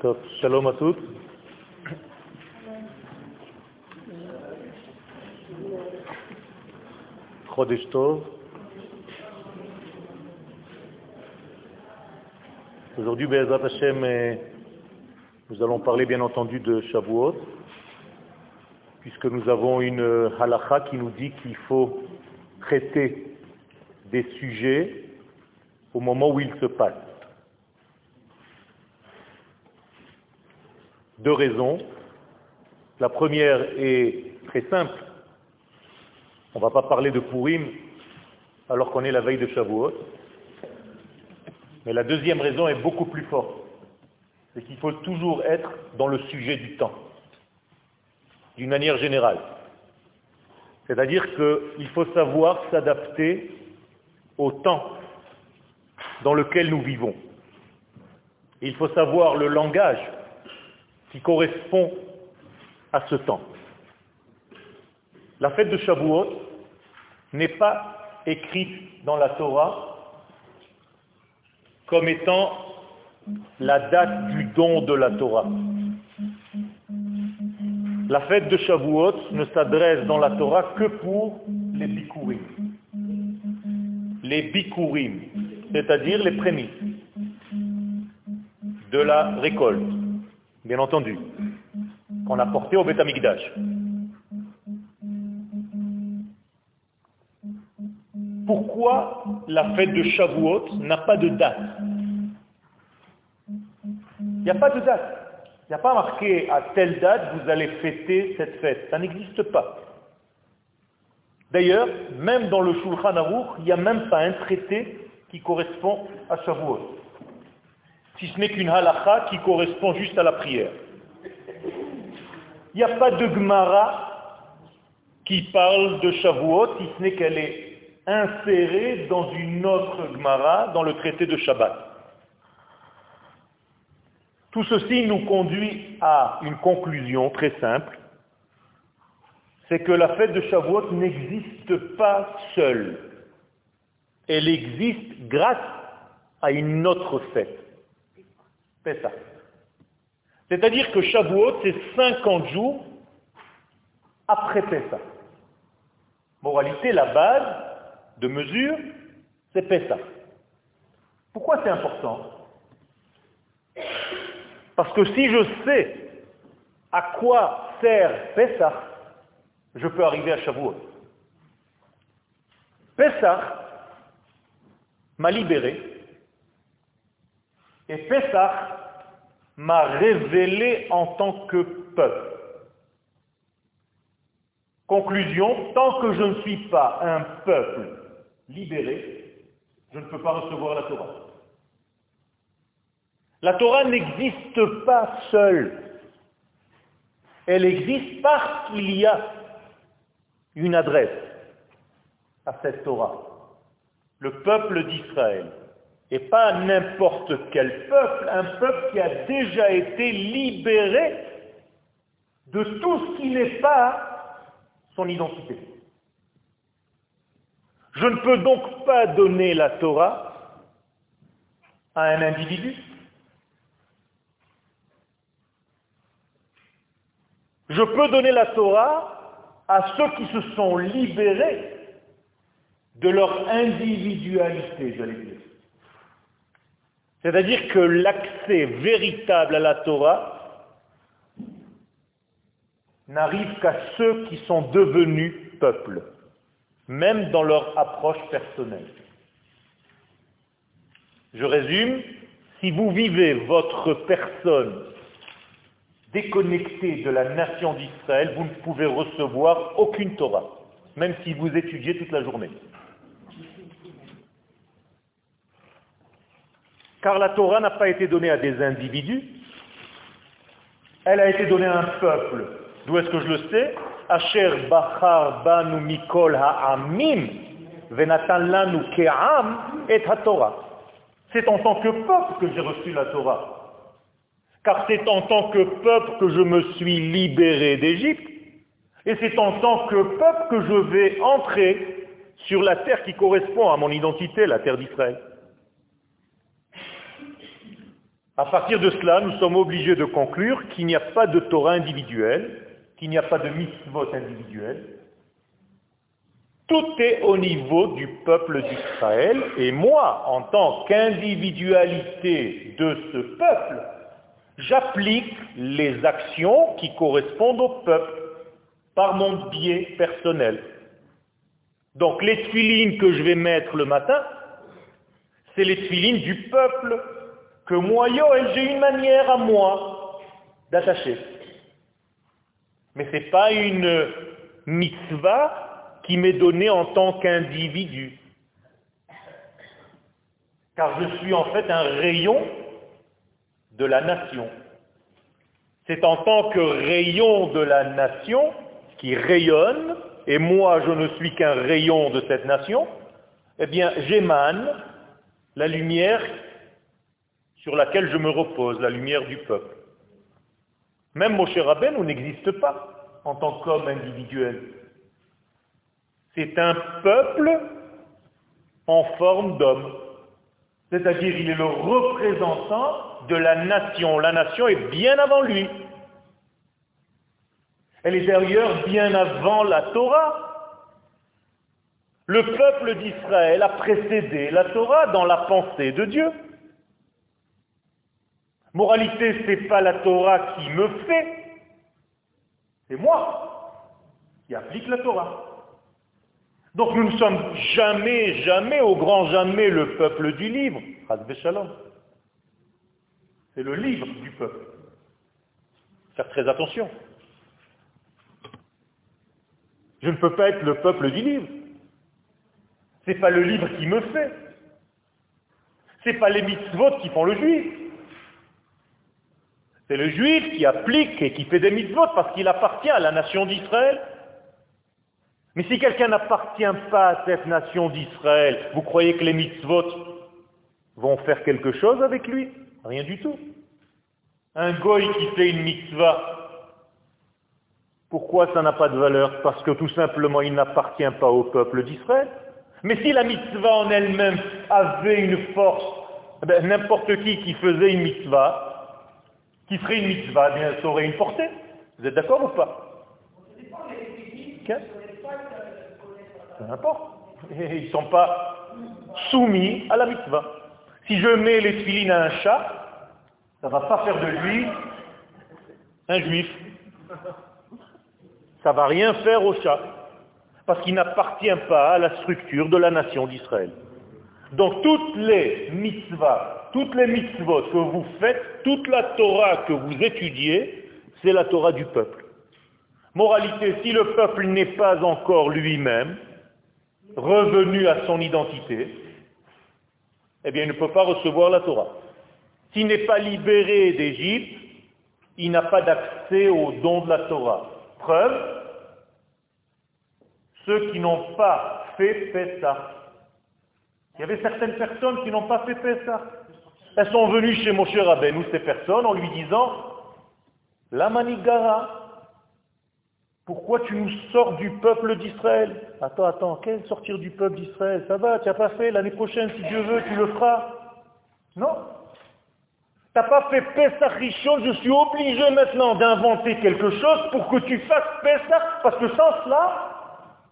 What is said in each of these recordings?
טוב, שלום à tous. חודש טוב. Aujourd'hui, Be'ezrat Hashem, euh, nous allons parler bien entendu de Shavuot, puisque nous avons une halakha qui nous dit qu'il faut traiter des sujets au moment où ils se passent. Deux raisons. La première est très simple. On ne va pas parler de Purim alors qu'on est la veille de Shavuot. Mais la deuxième raison est beaucoup plus forte. C'est qu'il faut toujours être dans le sujet du temps, d'une manière générale. C'est-à-dire qu'il faut savoir s'adapter au temps dans lequel nous vivons. Il faut savoir le langage qui correspond à ce temps. La fête de Shavuot n'est pas écrite dans la Torah comme étant la date du don de la Torah. La fête de Shavuot ne s'adresse dans la Torah que pour les bikurim. Les bikurim, c'est-à-dire les prémices de la récolte, bien entendu, qu'on a porté au Beth Pourquoi la fête de Shavuot n'a pas de date? Il n'y a pas de date. Il n'y a pas marqué à telle date vous allez fêter cette fête. Ça n'existe pas. D'ailleurs, même dans le Shulchan Aruch, il n'y a même pas un traité qui correspond à Shavuot. Si ce n'est qu'une halakha qui correspond juste à la prière. Il n'y a pas de Gemara qui parle de Shavuot, si ce n'est qu'elle est insérée dans une autre Gemara, dans le traité de Shabbat. Tout ceci nous conduit à une conclusion très simple, c'est que la fête de Shavuot n'existe pas seule. Elle existe grâce à une autre fête. Ça. C'est-à-dire que Shavuot, c'est 50 jours après Pessah. Moralité, la base de mesure, c'est Pessah. Pourquoi c'est important? Parce que si je sais à quoi sert Pessah, je peux arriver à Shavuot. Pessah m'a libéré et Pessah m'a révélé en tant que peuple. Conclusion, tant que je ne suis pas un peuple libéré, je ne peux pas recevoir la Torah. La Torah n'existe pas seule. Elle existe parce qu'il y a une adresse à cette Torah. Le peuple d'Israël. Et pas n'importe quel peuple, un peuple qui a déjà été libéré de tout ce qui n'est pas son identité. Je ne peux donc pas donner la Torah à un individu. Je peux donner la Torah à ceux qui se sont libérés de leur individualité, j'allais dire. C'est-à-dire que l'accès véritable à la Torah n'arrive qu'à ceux qui sont devenus peuple, même dans leur approche personnelle. Je résume, si vous vivez votre personne déconnectée de la nation d'Israël, vous ne pouvez recevoir aucune Torah, même si vous étudiez toute la journée. Car la Torah n'a pas été donnée à des individus, elle a été donnée à un peuple. D'où est-ce que je le sais? Asher mikol ha'amim et ha-Torah. C'est en tant que peuple que j'ai reçu la Torah. Car c'est en tant que peuple que je me suis libéré d'Égypte. Et c'est en tant que peuple que je vais entrer sur la terre qui correspond à mon identité, la terre d'Israël. À partir de cela, nous sommes obligés de conclure qu'il n'y a pas de Torah individuelle, qu'il n'y a pas de mitzvot individuel. Tout est au niveau du peuple d'Israël, et moi, en tant qu'individualité de ce peuple, j'applique les actions qui correspondent au peuple par mon biais personnel. Donc les tfilines que je vais mettre le matin, c'est les tfilines du peuple que moi, j'ai une manière à moi d'attacher. Mais ce n'est pas une mitzvah qui m'est donnée en tant qu'individu. Car je suis en fait un rayon de la nation. C'est en tant que rayon de la nation qui rayonne, et moi je ne suis qu'un rayon de cette nation, eh bien j'émane la lumière sur laquelle je me repose, la lumière du peuple. Même Moshe Rabbeinu n'existe pas en tant qu'homme individuel. C'est un peuple en forme d'homme. C'est-à-dire il est le représentant de la nation. La nation est bien avant lui. Elle est d'ailleurs bien avant la Torah. Le peuple d'Israël a précédé la Torah dans la pensée de Dieu. Moralité, ce n'est pas la Torah qui me fait, c'est moi qui applique la Torah. Donc nous ne sommes jamais, jamais, au grand jamais, le peuple du livre. C'est le livre du peuple. Faire très attention. Je ne peux pas être le peuple du livre. Ce n'est pas le livre qui me fait. Ce n'est pas les mitzvot qui font le juif. C'est le juif qui applique et qui fait des mitzvot parce qu'il appartient à la nation d'Israël. Mais si quelqu'un n'appartient pas à cette nation d'Israël, vous croyez que les mitzvot vont faire quelque chose avec lui? Rien du tout. Un goy qui fait une mitzvah, pourquoi ça n'a pas de valeur? Parce que tout simplement il n'appartient pas au peuple d'Israël. Mais si la mitzvah en elle-même avait une force, eh ben, n'importe qui qui faisait une mitzvah, qui ferait une mitzvah, eh bien, ça aurait une portée. Vous êtes d'accord ou pas Peu importe. Ils ne sont pas soumis à la mitzvah. Si je mets les filines à un chat, ça ne va pas faire de lui un juif. Ça ne va rien faire au chat. Parce qu'il n'appartient pas à la structure de la nation d'Israël. Donc toutes les mitzvahs toutes les mitzvot que vous faites, toute la Torah que vous étudiez, c'est la Torah du peuple. Moralité, si le peuple n'est pas encore lui-même revenu à son identité, eh bien il ne peut pas recevoir la Torah. S'il n'est pas libéré d'Égypte, il n'a pas d'accès au don de la Torah. Preuve, ceux qui n'ont pas fait Pessah. Il y avait certaines personnes qui n'ont pas fait Pessah. Elles sont venues chez Moshe Rabbeinu, ces personnes, en lui disant, la manigara, pourquoi tu nous sors du peuple d'Israël? Attends, attends, quel sortir du peuple d'Israël? Ça va, tu n'as pas fait, l'année prochaine, si Dieu veut, tu le feras. Non. Tu n'as pas fait Pesach Rishon, je suis obligé maintenant d'inventer quelque chose pour que tu fasses Pesach, parce que sans cela,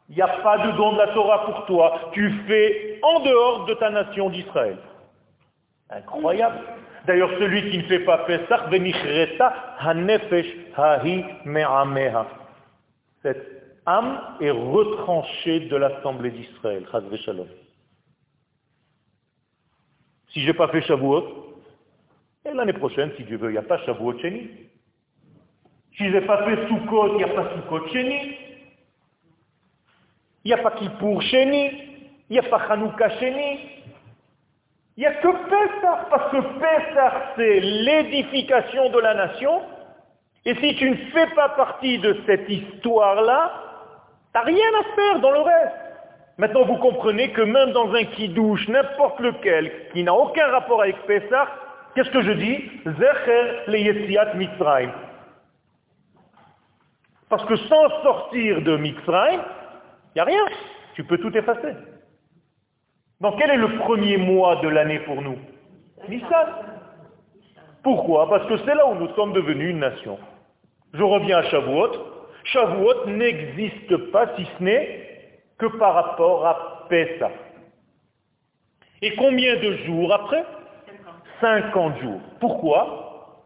il n'y a pas de don de la Torah pour toi. Tu fais en dehors de ta nation d'Israël. Incroyable. D'ailleurs, celui qui ne fait pas Pesach, hanefesh hahi me'ameha. Cette âme est retranchée de l'assemblée d'Israël. Si je n'ai pas fait Shavuot, et l'année prochaine, si Dieu veut, il n'y a pas Shavuot Sheni. Si je n'ai pas fait Sukkot, il n'y a pas Sukkot Sheni. Il n'y a pas Kippour Sheni. Il n'y a pas Hanouka Sheni. Il n'y a que Pessah, parce que Pessah, c'est l'édification de la nation. Et si tu ne fais pas partie de cette histoire-là, tu n'as rien à faire dans le reste. Maintenant, vous comprenez que même dans un qui-douche, n'importe lequel, qui n'a aucun rapport avec Pessah, qu'est-ce que je dis? Zecher le Mitzrayim. Parce que sans sortir de Mitzrayim, il n'y a rien. Tu peux tout effacer. Donc quel est le premier mois de l'année pour nous? Nissan. Pourquoi? Parce que c'est là où nous sommes devenus une nation. Je reviens à Shavuot. Shavuot n'existe pas si ce n'est que par rapport à Pessah. Et combien de jours après? 50 jours. Pourquoi?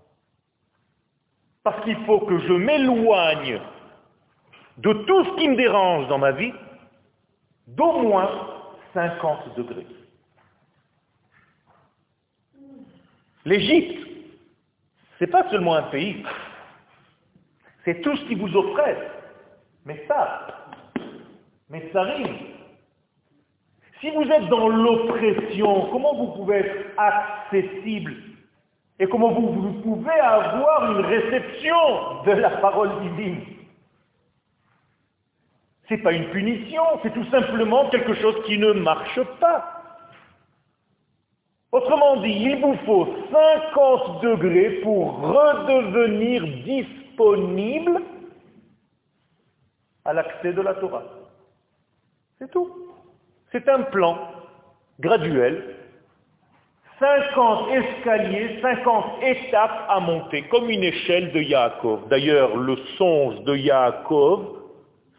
Parce qu'il faut que je m'éloigne de tout ce qui me dérange dans ma vie d'au moins 50 degrés. L'Égypte, ce n'est pas seulement un pays, c'est tout ce qui vous oppresse. Mais ça, mais ça arrive. Si vous êtes dans l'oppression, comment vous pouvez être accessible Et comment vous, vous pouvez avoir une réception de la parole divine? Ce n'est pas une punition, c'est tout simplement quelque chose qui ne marche pas. Autrement dit, il vous faut 50 degrés pour redevenir disponible à l'accès de la Torah. C'est tout. C'est un plan graduel. 50 escaliers, 50 étapes à monter, comme une échelle de Yaakov. D'ailleurs, le songe de Yaakov,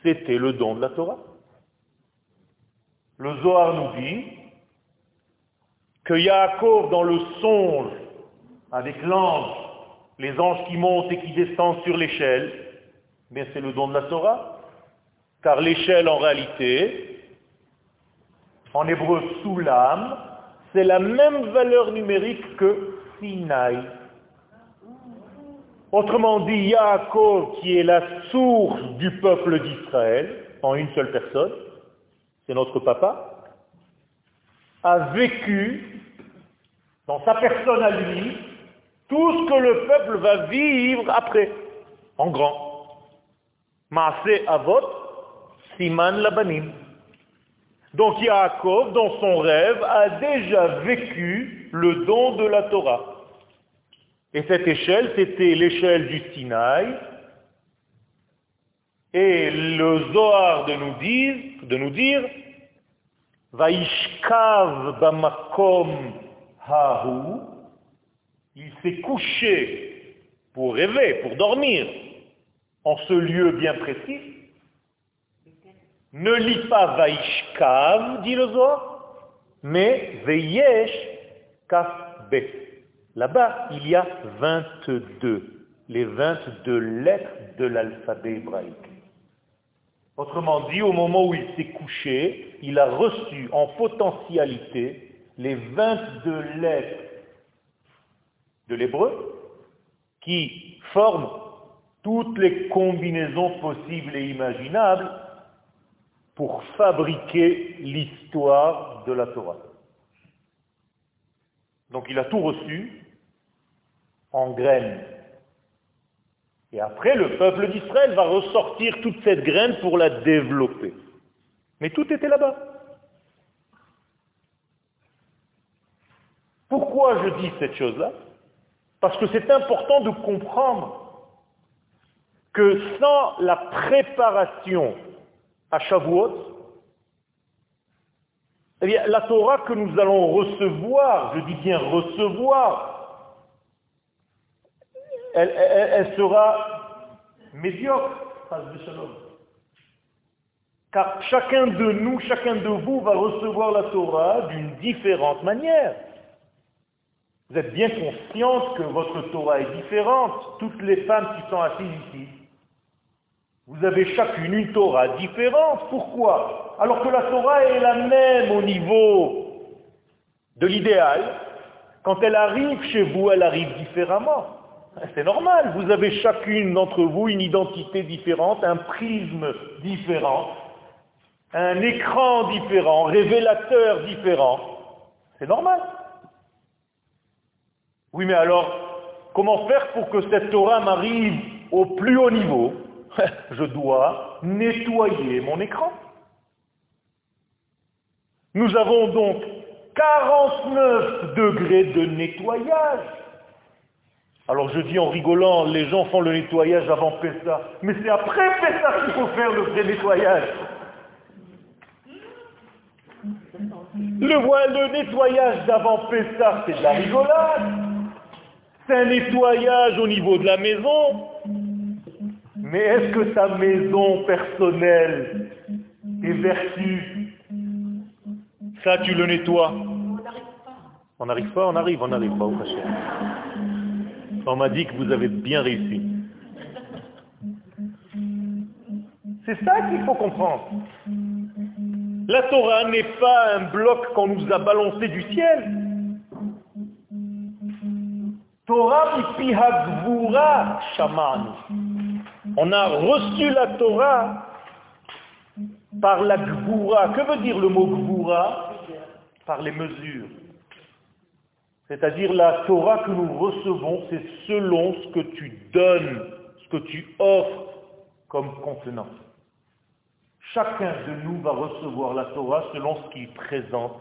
c'était le don de la Torah. Le Zohar nous dit que Yaakov, dans le songe, avec l'ange, les anges qui montent et qui descendent sur l'échelle, mais c'est le don de la Torah. Car l'échelle, en réalité, en hébreu sous l'âme, c'est la même valeur numérique que Sinaï. Autrement dit, Yaakov, qui est la source du peuple d'Israël, en une seule personne, c'est notre papa, a vécu dans sa personne à lui tout ce que le peuple va vivre après, en grand. Maase Avot, Siman Labanim. Donc Yaakov, dans son rêve, a déjà vécu le don de la Torah. Et cette échelle, c'était l'échelle du Sinaï. Et le Zohar de nous dire, Vaishkav bamakom hahu, il s'est couché pour rêver, pour dormir, en ce lieu bien précis. Ne lis pas Vaishkav, dit le Zohar, mais Veyesh Kaf Là-bas, il y a 22, les 22 lettres de l'alphabet hébraïque. Autrement dit, au moment où il s'est couché, il a reçu en potentialité les 22 lettres de l'hébreu qui forment toutes les combinaisons possibles et imaginables pour fabriquer l'histoire de la Torah. Donc il a tout reçu en graines, et après, le peuple d'Israël va ressortir toute cette graine pour la développer. Mais tout était là-bas. Pourquoi je dis cette chose-là? Parce que c'est important de comprendre que sans la préparation à Shavuot, eh bien, la Torah que nous allons recevoir, je dis bien recevoir, elle, sera médiocre, Car chacun de nous, chacun de vous va recevoir la Torah d'une différente manière. Vous êtes bien consciente que votre Torah est différente. Toutes les femmes qui sont assises ici, vous avez chacune une Torah différente. Pourquoi? Alors que la Torah est la même au niveau de l'idéal. Quand elle arrive chez vous, elle arrive différemment. C'est normal, vous avez chacune d'entre vous une identité différente, un prisme différent, un écran différent, révélateur différent. C'est normal. Oui, mais alors, comment faire pour que cette Torah m'arrive au plus haut niveau? Je dois nettoyer mon écran. Nous avons donc 49 degrés de nettoyage. Alors je dis en rigolant, les gens font le nettoyage avant Pessah. Mais c'est après Pessah qu'il faut faire le vrai nettoyage. Le, le nettoyage d'avant Pessah, c'est de la rigolade. C'est un nettoyage au niveau de la maison. Mais est-ce que ta maison personnelle est vertu Ça, tu le nettoies. On n'arrive pas, on arrive, on n'arrive pas au On m'a dit que vous avez bien réussi. C'est ça qu'il faut comprendre. La Torah n'est pas un bloc qu'on nous a balancé du ciel. Torah gvura shaman. On a reçu la Torah par la gvura. Que veut dire le mot gvura? Par les mesures. C'est-à-dire la Torah que nous recevons, c'est selon ce que tu donnes, ce que tu offres comme contenant. Chacun de nous va recevoir la Torah selon ce qu'il présente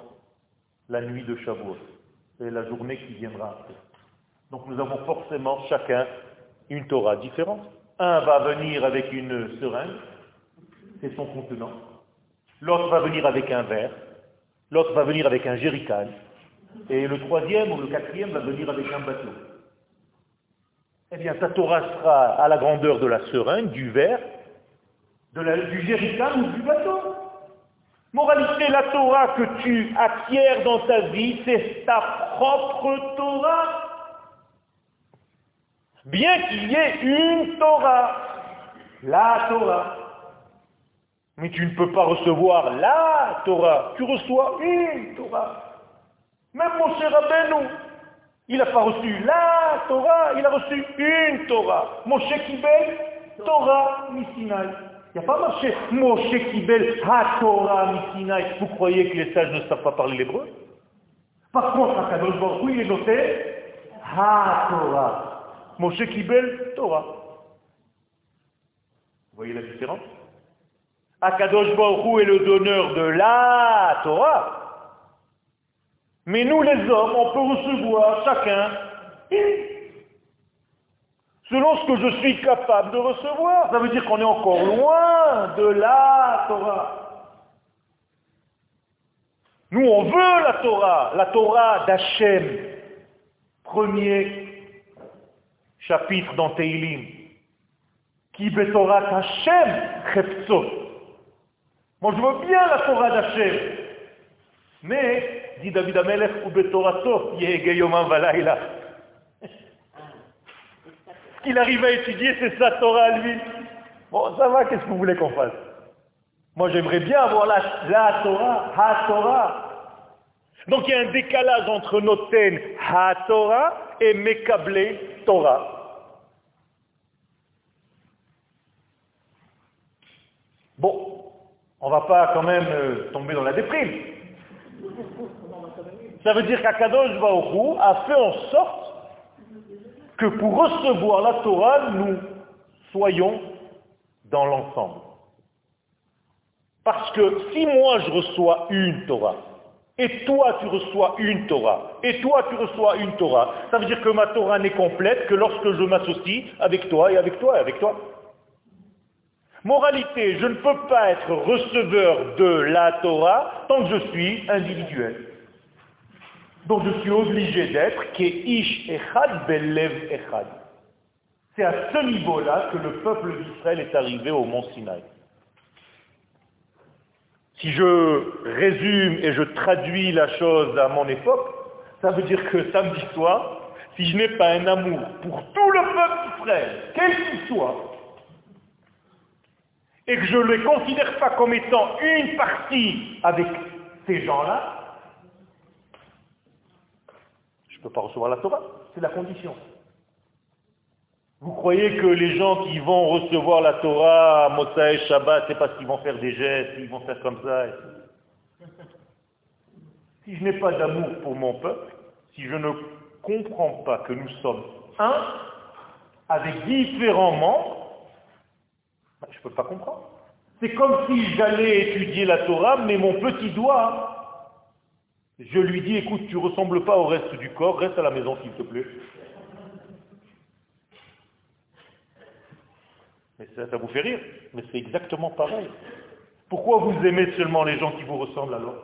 la nuit de Shavuot. C'est la journée qui viendra après. Donc nous avons forcément chacun une Torah différente. Un va venir avec une seringue, c'est son contenant. L'autre va venir avec un verre. L'autre va venir avec un jerrycan. Et le troisième ou le quatrième va venir avec un bateau. Eh bien, ta Torah sera à la grandeur de la seringue, du verre, de la, du jerrycan ou du bateau. Moralité, la Torah que tu acquiers dans ta vie, c'est ta propre Torah. Bien qu'il y ait une Torah, la Torah. Mais tu ne peux pas recevoir la Torah, tu reçois une Torah. Même mon cher Rabbeinu, il n'a pas reçu la Torah, il a reçu une Torah. Moshe Kibel, Torah Misinai. Il n'y a pas marché Moshe Kibel, Ha Torah Misinai. Vous croyez que les sages ne savent pas parler l'hébreu? Par contre, à Kadosh Baruch il est noté Ha Torah. Moshe Kibel, Torah. Vous voyez la différence? Akadosh Baruch est le donneur de la Torah. Mais nous les hommes, on peut recevoir chacun selon ce que je suis capable de recevoir. Ça veut dire qu'on est encore loin de la Torah. Nous, on veut la Torah, la Torah d'Hachem. Premier chapitre dans Teilim. Qui Torah Hachem chepso. Moi, je veux bien la Torah d'Hachem. Mais dit David Amelech, ou betorato, yomam valaïla. Ce qu'il arrive à étudier, c'est sa Torah lui. Bon, ça va, qu'est-ce que vous voulez qu'on fasse? Moi, j'aimerais bien avoir la, la Torah, ha Torah. Donc, il y a un décalage entre Noten, ha Torah, et Mekable Torah. Bon, on ne va pas quand même euh, tomber dans la déprime. Ça veut dire qu'Akadosh Baoru a fait en sorte que pour recevoir la Torah, nous soyons dans l'ensemble. Parce que si moi je reçois une Torah, et toi tu reçois une Torah, et toi tu reçois une Torah, ça veut dire que ma Torah n'est complète que lorsque je m'associe avec toi et avec toi et avec toi. Moralité, je ne peux pas être receveur de la Torah tant que je suis individuel dont je suis obligé d'être, qui est Ish Echad Belev Echad. C'est à ce niveau-là que le peuple d'Israël est arrivé au mont Sinaï. Si je résume et je traduis la chose à mon époque, ça veut dire que samedi soir, si je n'ai pas un amour pour tout le peuple d'Israël, quel qu'il soit, et que je ne les considère pas comme étant une partie avec ces gens-là, ne peux pas recevoir la Torah. C'est la condition. Vous croyez que les gens qui vont recevoir la Torah et Shabbat, c'est parce qu'ils vont faire des gestes, ils vont faire comme ça Si je n'ai pas d'amour pour mon peuple, si je ne comprends pas que nous sommes un, avec différents membres, je ne peux pas comprendre. C'est comme si j'allais étudier la Torah, mais mon petit doigt je lui dis, écoute, tu ne ressembles pas au reste du corps, reste à la maison s'il te plaît. Mais ça, ça vous fait rire, mais c'est exactement pareil. Pourquoi vous aimez seulement les gens qui vous ressemblent alors?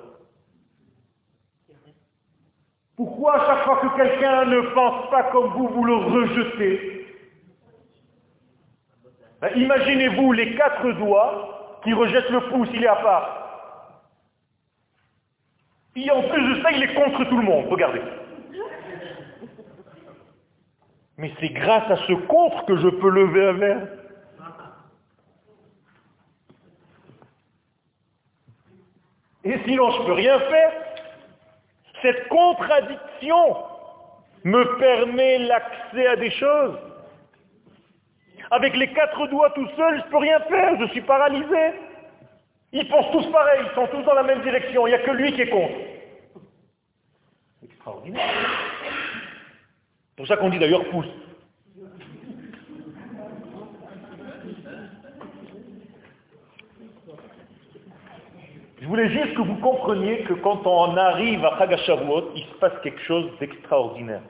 Pourquoi à chaque fois que quelqu'un ne pense pas comme vous, vous le rejetez? Ben, Imaginez-vous les quatre doigts qui rejettent le pouce, il est à part. Et en plus de ça, il est contre tout le monde. Regardez. Mais c'est grâce à ce contre que je peux lever un verre. Et sinon, je ne peux rien faire. Cette contradiction me permet l'accès à des choses. Avec les quatre doigts tout seul, je ne peux rien faire, je suis paralysé. Ils pensent tous pareil, ils sont tous dans la même direction, il n'y a que lui qui est contre. Extraordinaire. C'est pour ça qu'on dit d'ailleurs pouce. Je voulais juste que vous compreniez que quand on arrive à Chagashavuot, il se passe quelque chose d'extraordinaire.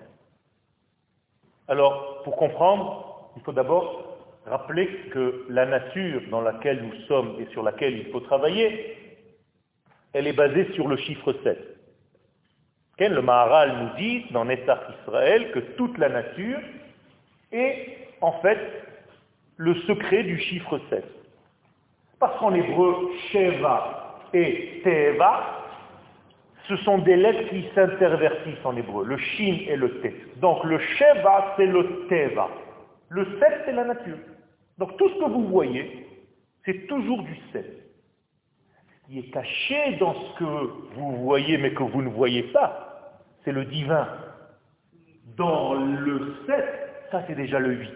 Alors, pour comprendre, il faut d'abord rappeler que la nature dans laquelle nous sommes et sur laquelle il faut travailler, elle est basée sur le chiffre 7. Le Maharal nous dit dans Netzach Israël que toute la nature est en fait le secret du chiffre 7. Parce qu'en hébreu, Sheva et Teva, ce sont des lettres qui s'intervertissent en hébreu, le Shin et le T. Donc le Sheva, c'est le Teva. Le 7, c'est la nature. Donc tout ce que vous voyez, c'est toujours du 7. Ce qui est caché dans ce que vous voyez mais que vous ne voyez pas, c'est le divin. Dans le 7, ça c'est déjà le 8.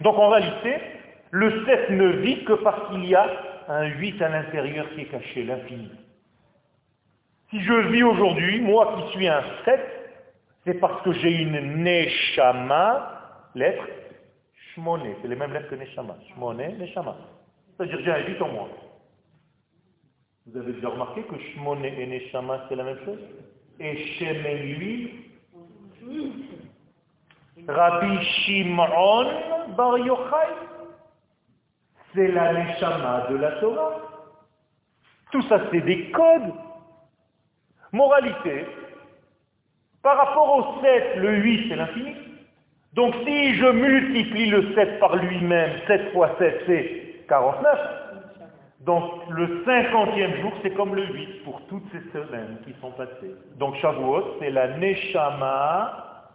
Donc en réalité, le 7 ne vit que parce qu'il y a un 8 à l'intérieur qui est caché, l'infini. Si je vis aujourd'hui, moi qui suis un 7, c'est parce que j'ai une neshama, lettre, shmone, c'est les mêmes lettres que neshama, shmone, neshama. C'est-à-dire j'ai un 8 en moi. Vous avez déjà remarqué que shmone et neshama c'est la même chose? Et shemen lui, Rabbi Shimon Bar Yochai, c'est la neshama de la Torah. Tout ça, c'est des codes. Moralité, par rapport au 7, le 8, c'est l'infini. Donc si je multiplie le 7 par lui-même, 7 fois 7, c'est 49. Donc le 50e jour, c'est comme le 8 pour toutes ces semaines qui sont passées. Donc Shavuot, c'est la Neshama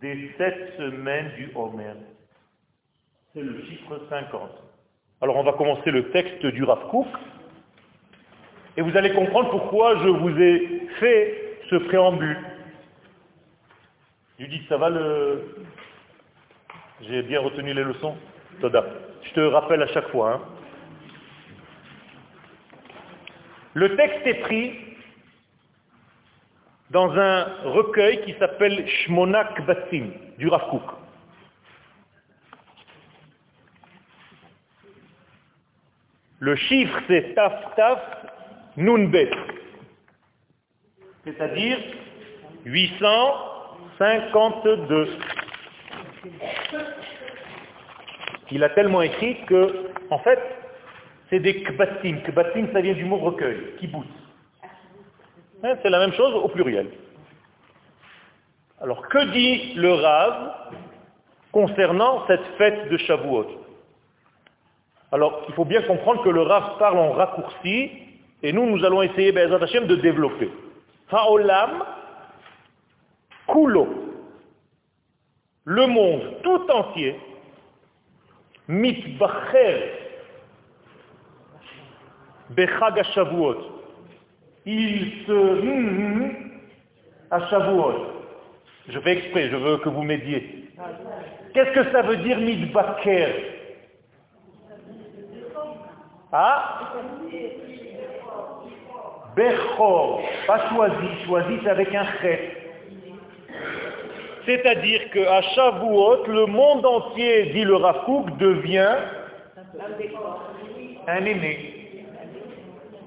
des 7 semaines du Homer c'est le chiffre 50. Alors on va commencer le texte du Rav et vous allez comprendre pourquoi je vous ai fait ce préambule. Dis ça va le... J'ai bien retenu les leçons Toda. Je te rappelle à chaque fois. Hein. Le texte est pris dans un recueil qui s'appelle Shmonak Basim du Rav Le chiffre, c'est taf taf nunbet, c'est-à-dire 852. Il a tellement écrit que, en fait, c'est des kbatim. Kbatim, ça vient du mot recueil, kibbutz. Hein, c'est la même chose au pluriel. Alors, que dit le Rav concernant cette fête de Shavuot? Alors, il faut bien comprendre que le Rav parle en raccourci, et nous, nous allons essayer, ben, de développer. Haolam, kulo, le monde tout entier, mitbacher, bechag Shavuot, il se à. Je fais exprès, je veux que vous m'aidiez. Qu'est-ce que ça veut dire mitbacher ah? Bechor, pas choisi, choisi avec un chet. C'est-à-dire qu'à Shavuot, le monde entier, dit le Rafouk, devient un aîné,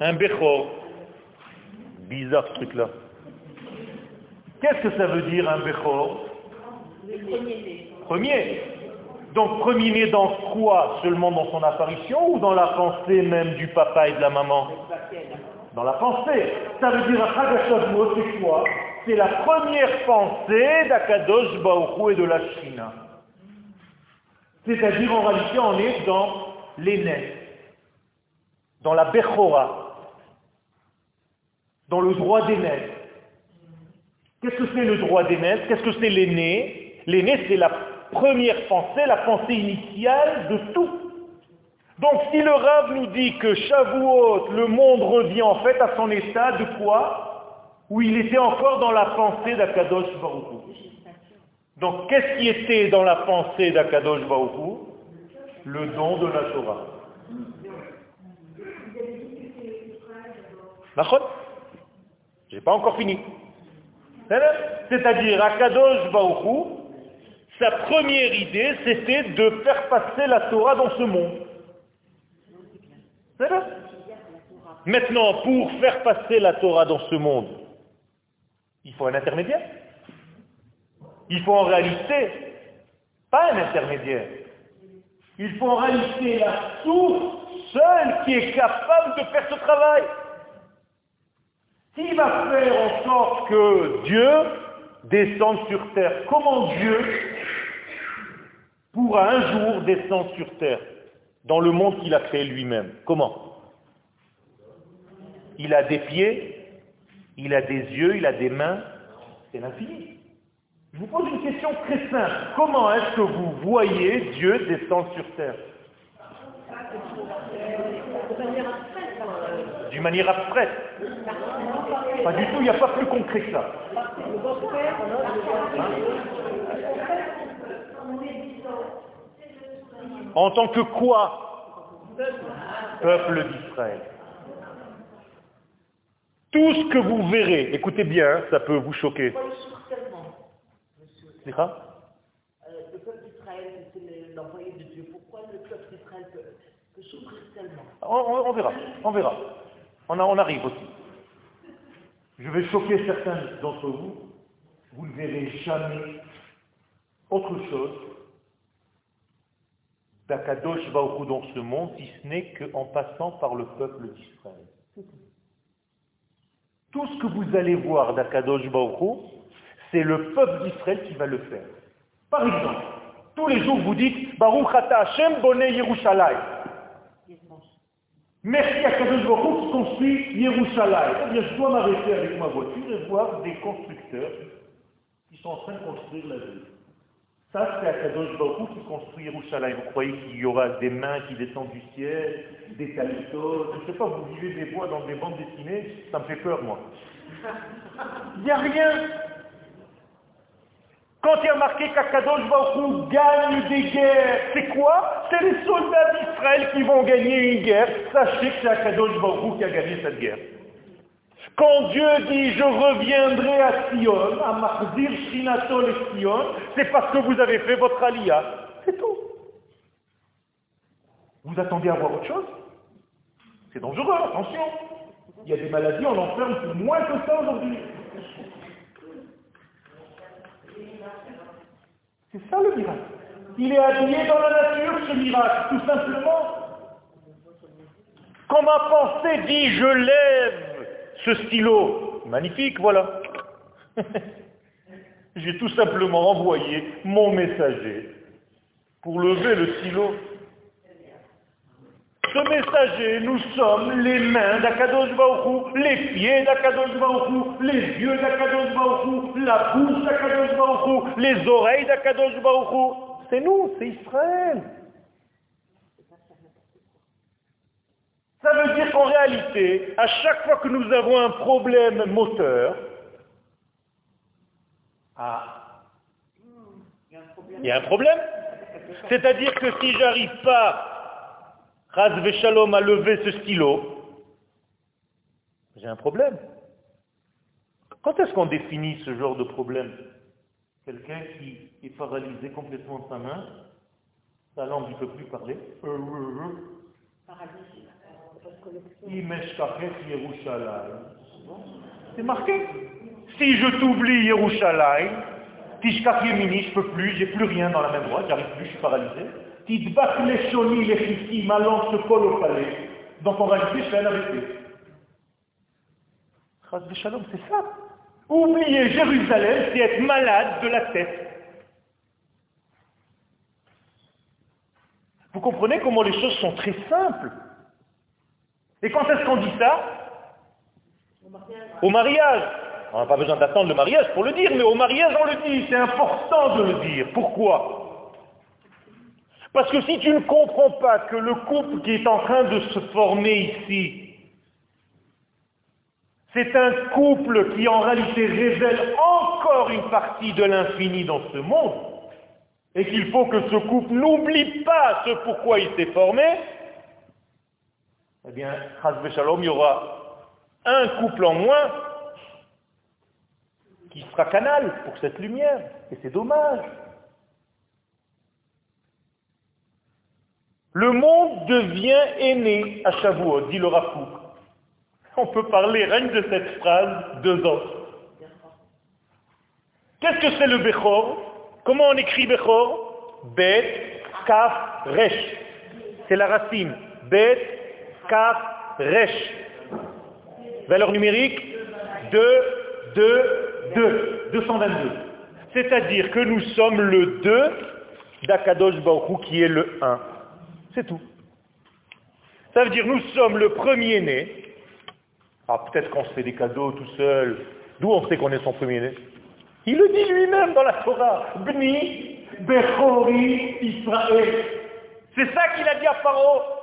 un Bechor. Bizarre ce truc-là. Qu'est-ce que ça veut dire un Bechor Premier. Donc premier-né dans quoi? Seulement dans son apparition ou dans la pensée même du papa et de la maman? Dans la pensée. Ça veut dire Shavuot, c'est quoi? C'est la première pensée d'Akadosh Baruch et de la China. C'est-à-dire en réalité on est dans l'aîné, dans la Bechora, dans le droit d'aîné. Qu'est-ce que c'est le droit d'aîné Qu'est-ce que c'est l'aîné? L'aîné c'est la première pensée, la pensée initiale de tout. Donc si le Rav nous dit que Shavuot, le monde revient en fait à son état de quoi? Où il était encore dans la pensée d'Akadosh Baruch Donc qu'est-ce qui était dans la pensée d'Akadosh Baruch Le don de la Torah. Je n'ai pas encore fini. C'est-à-dire, Akadosh Baruch sa première idée, c'était de faire passer la Torah dans ce monde. Maintenant, pour faire passer la Torah dans ce monde, il faut un intermédiaire. Il faut en réalité pas un intermédiaire. Il faut en réalité la source seule qui est capable de faire ce travail. Qui va faire en sorte que Dieu descende sur terre? Comment Dieu pourra un jour descendre sur terre dans le monde qu'il a créé lui-même? Comment? Il a des pieds, il a des yeux, il a des mains, c'est l'infini. Je vous pose une question très simple. Comment est-ce que vous voyez Dieu descendre sur terre D'une manière abstraite. Pas du tout, il n'y a pas plus concret que ça. En tant que quoi Peuple d'Israël. Tout ce que vous verrez, écoutez bien, ça peut vous choquer. C'est quoi Le peuple d'Israël, c'est l'envoyé de Dieu. Pourquoi le peuple d'Israël peut, souffrir tellement on, verra, on verra. On, on arrive aussi. Je vais choquer certains d'entre vous. Vous ne verrez jamais autre chose d'Akadosh Baruch dans ce monde, si ce n'est qu'en passant par le peuple d'Israël. Tout ce que vous allez voir d'Akadosh Baruch c'est le peuple d'Israël qui va le faire. Par exemple, tous les jours vous dites Baruch Ata Hashem Boné Yerushalayim. Merci à Kadosh Baruch qui construit Yerushalayim. Eh bien, je dois m'arrêter avec ma voiture et voir des constructeurs qui sont en train de construire la ville. Ça, c'est Akadosh Baruch qui construit Yerushalayim. Vous croyez qu'il y aura des mains qui descendent du ciel, des calypsos Je ne sais pas, vous vivez des bois dans des bandes dessinées, ça me fait peur, moi. Il n'y a rien. Quand il y a marqué qu'Akadosh Baruch gagne des guerres, c'est quoi? C'est les soldats d'Israël qui vont gagner une guerre. Sachez que c'est Akadosh Baruch qui a gagné cette guerre. Quand Dieu dit je reviendrai à Sion, à Mahzir Shinato et Sion, c'est parce que vous avez fait votre alia. C'est tout. Vous attendez à voir autre chose? C'est dangereux, attention. Il y a des maladies, on enferme pour moins que ça aujourd'hui. C'est ça le miracle. Il est habillé dans la nature, ce miracle, tout simplement. Quand ma pensée dit je lève ce stylo, magnifique, voilà. J'ai tout simplement envoyé mon messager pour lever le stylo. Ce messager, nous sommes les mains d'Akadosh Baruchou, les pieds d'Akadosh Baruchou, les yeux d'Akadosh Baruchou, la bouche d'Akadosh Baruchou, les oreilles d'Akadosh Baruchou. C'est nous, c'est Israël. Ça veut dire qu'en réalité, à chaque fois que nous avons un problème moteur, ah, il y a un problème. C'est-à-dire que si j'arrive pas Raz Shalom a levé ce stylo, j'ai un problème. Quand est-ce qu'on définit ce genre de problème? Quelqu'un qui est paralysé complètement de sa main, sa langue ne peut plus parler. C'est marqué. Si je t'oublie Yerushalayim, Tishkach Yemini, je ne peux plus, j'ai plus rien dans la même voie, j'arrive plus, je suis paralysé. Tidbak les ma langue se colle au palais. Donc en réalité, je fais un AVC. Shalom, c'est ça. Oublier Jérusalem, c'est être malade de la tête. Vous comprenez comment les choses sont très simples? Et quand est-ce qu'on dit ça? Au mariage. On n'a pas besoin d'attendre le mariage pour le dire, mais au mariage on le dit, c'est important de le dire. Pourquoi? Parce que si tu ne comprends pas que le couple qui est en train de se former ici, c'est un couple qui en réalité révèle encore une partie de l'infini dans ce monde, et qu'il faut que ce couple n'oublie pas ce pourquoi il s'est formé, eh bien, il y aura un couple en moins qui sera canal pour cette lumière. Et c'est dommage. Le monde devient aîné à Shavuot, dit le Rafouk. On peut parler rien de cette phrase deux ans. Qu'est-ce que c'est le Bechor? Comment on écrit Bechor? Bet, Kaf, Resh. C'est la racine. Bet, Kaf. Valeur numérique 2, 2, 2, 222. C'est-à-dire que nous sommes le 2 d'Akadosh Baruch qui est le 1. C'est tout. Ça veut dire nous sommes le premier-né. Ah, peut-être qu'on se fait des cadeaux tout seul. D'où on sait qu'on est son premier-né? Il le dit lui-même dans la Torah. Bni Bechori Israël. C'est ça qu'il a dit à Pharaon.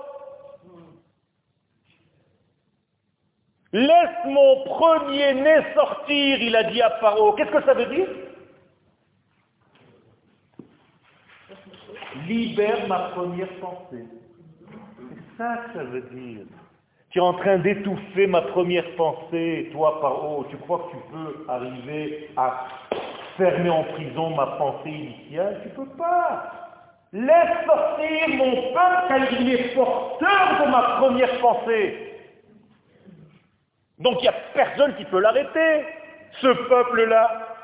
Laisse mon premier-né sortir, il a dit à Pharaon. Qu'est-ce que ça veut dire? Libère ma première pensée. C'est ça que ça veut dire. Tu es en train d'étouffer ma première pensée, toi, Pharaon. Tu crois que tu peux arriver à fermer en prison ma pensée initiale? Tu peux pas. Laisse sortir mon peuple car il porteur de ma première pensée. Donc il n'y a personne qui peut l'arrêter, ce peuple-là.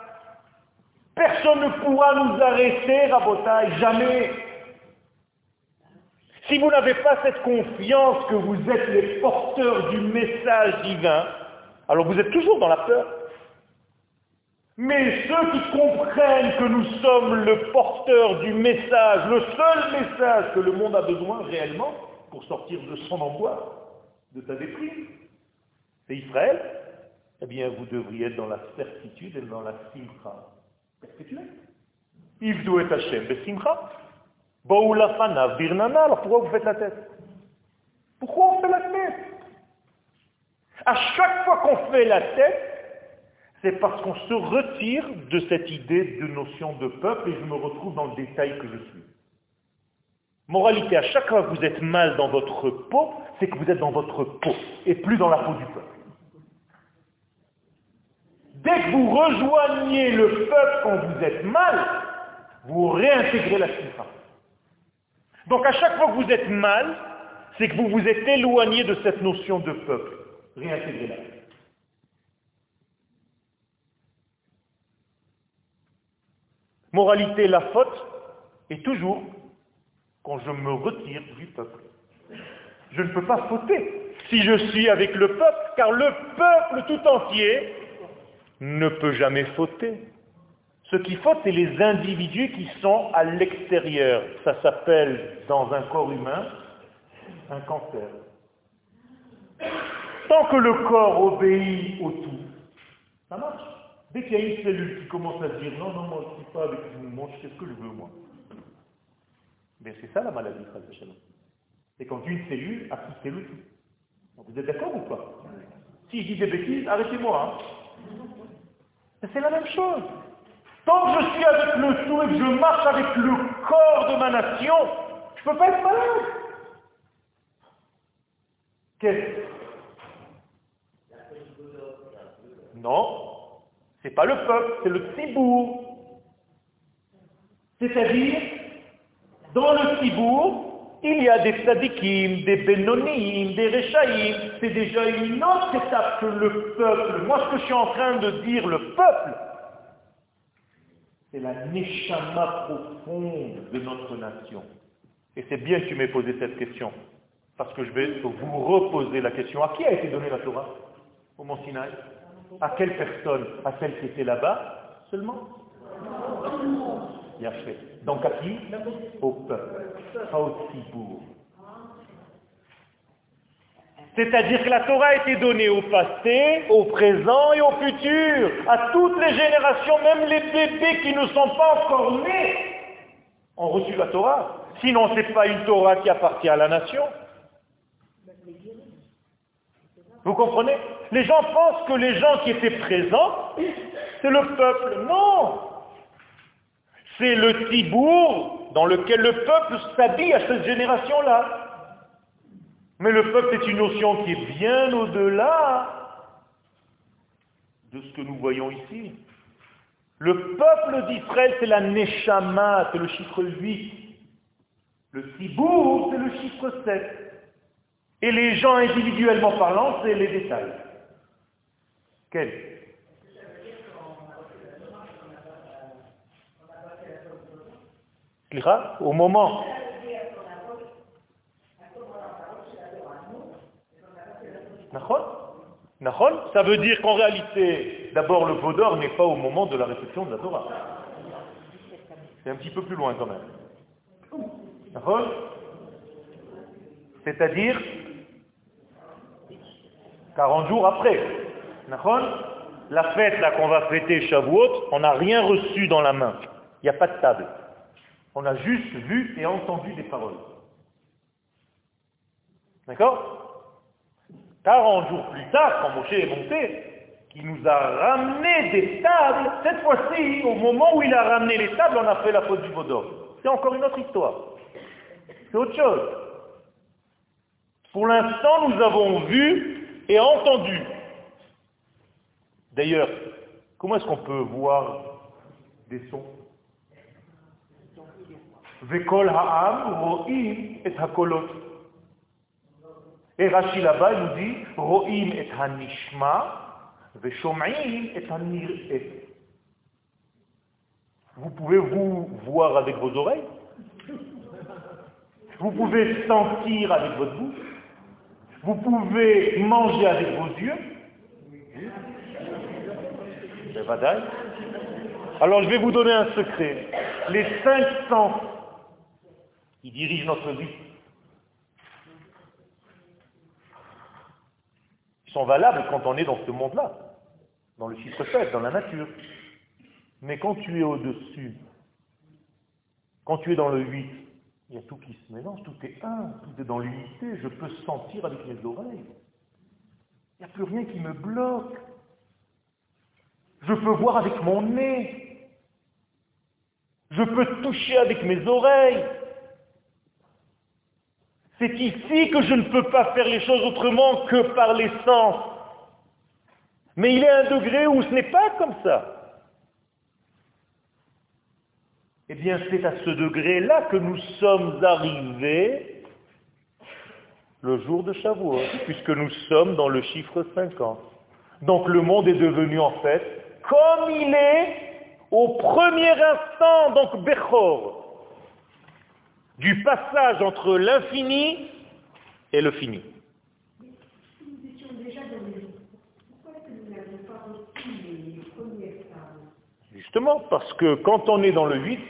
Personne ne pourra nous arrêter, Rabotaï, jamais. Si vous n'avez pas cette confiance que vous êtes les porteurs du message divin, alors vous êtes toujours dans la peur. Mais ceux qui comprennent que nous sommes le porteur du message, le seul message que le monde a besoin réellement pour sortir de son angoisse, de sa déprime, c'est Israël, eh bien vous devriez être dans la certitude et dans la simcha. Qu'est-ce que tu es? Ivdou et Hashem, besimcha. Baoulafana, birnana, alors pourquoi vous faites la tête? Pourquoi on fait la tête? À chaque fois qu'on fait la tête, c'est parce qu'on se retire de cette idée de notion de peuple et je me retrouve dans le détail que je suis. Moralité, à chaque fois que vous êtes mal dans votre peau, c'est que vous êtes dans votre peau et plus dans la peau du peuple. Dès que vous rejoignez le peuple quand vous êtes mal, vous réintégrez la simcha. Donc à chaque fois que vous êtes mal, c'est que vous vous êtes éloigné de cette notion de peuple. Réintégrez-la. Moralité, la faute est toujours quand je me retire du peuple. Je ne peux pas fauter si je suis avec le peuple, car le peuple tout entier ne peut jamais fauter. Ce qui faute, c'est les individus qui sont à l'extérieur. Ça s'appelle, dans un corps humain, un cancer. Tant que le corps obéit au tout, ça marche. Dès qu'il y a une cellule qui commence à dire non, non, moi je ne suis pas avec vous, moi je sais ce que je veux, moi. Mais c'est ça la maladie, C'est quand une cellule a quitté le tout. Vous êtes d'accord ou pas? Si je dis des bêtises, arrêtez-moi. Hein. C'est la même chose. Tant que je suis avec le tout et que je marche avec le corps de ma nation, je ne peux pas être malade. Qu'est-ce Non, c'est pas le peuple, c'est le tibour. C'est-à-dire, dans le tibour, il y a des sadikim, des benonim, des rechaïm. C'est déjà une autre étape que le peuple. Moi, ce que je suis en train de dire, le peuple, c'est la neshama profonde de notre nation. Et c'est bien que tu m'aies posé cette question. Parce que je vais vous reposer la question. À qui a été donnée la Torah? Au Mont Sinaï? À quelle personne? À celle qui était là-bas? Seulement? Bien fait. Donc à qui Au peuple. C'est-à-dire que la Torah a été donnée au passé, au présent et au futur, à toutes les générations, même les bébés qui ne sont pas encore nés ont reçu la Torah. Sinon, ce n'est pas une Torah qui appartient à la nation. Vous comprenez? Les gens pensent que les gens qui étaient présents, c'est le peuple. Non C'est le Tibour dans lequel le peuple s'habille à cette génération-là. Mais le peuple est une notion qui est bien au-delà de ce que nous voyons ici. Le peuple d'Israël, c'est la Neshama, c'est le chiffre 8. Le Tibour, c'est le chiffre 7. Et les gens individuellement parlant, c'est les détails. Quel Au moment Ça veut dire qu'en réalité, d'abord le Vaudor n'est pas au moment de la réception de la Torah. C'est un petit peu plus loin quand même. C'est-à-dire 40 jours après. La fête là qu'on va fêter Shavuot, on n'a rien reçu dans la main. Il n'y a pas de table. On a juste vu et entendu des paroles. D'accord? 40 jours plus tard, quand Moshe est monté, qui nous a ramené des tables, cette fois-ci, au moment où il a ramené les tables, on a fait la faute du Vaudor. C'est encore une autre histoire. C'est autre chose. Pour l'instant, nous avons vu et entendu. D'ailleurs, comment est-ce qu'on peut voir des sons? Ro'im et hanishma, veshom'im et hanir'e. Vous pouvez vous voir avec vos oreilles. Vous pouvez sentir avec votre bouche. Vous pouvez manger avec vos yeux. Alors je vais vous donner un secret. Les cinq sens qui dirigent notre vie sont valables quand on est dans ce monde-là, dans le chiffre 7, dans la nature. Mais quand tu es au-dessus, quand tu es dans le 8, il y a tout qui se mélange, tout est un, tout est dans l'unité, je peux sentir avec mes oreilles. Il n'y a plus rien qui me bloque. Je peux voir avec mon nez. Je peux toucher avec mes oreilles. C'est ici que je ne peux pas faire les choses autrement que par les sens. Mais il y a un degré où ce n'est pas comme ça. Eh bien, c'est à ce degré-là que nous sommes arrivés le jour de Shavuot, puisque nous sommes dans le chiffre 50. Donc le monde est devenu en fait comme il est au premier instant, donc Bechor, du passage entre l'infini et le fini. Justement, parce que quand on est dans le 8,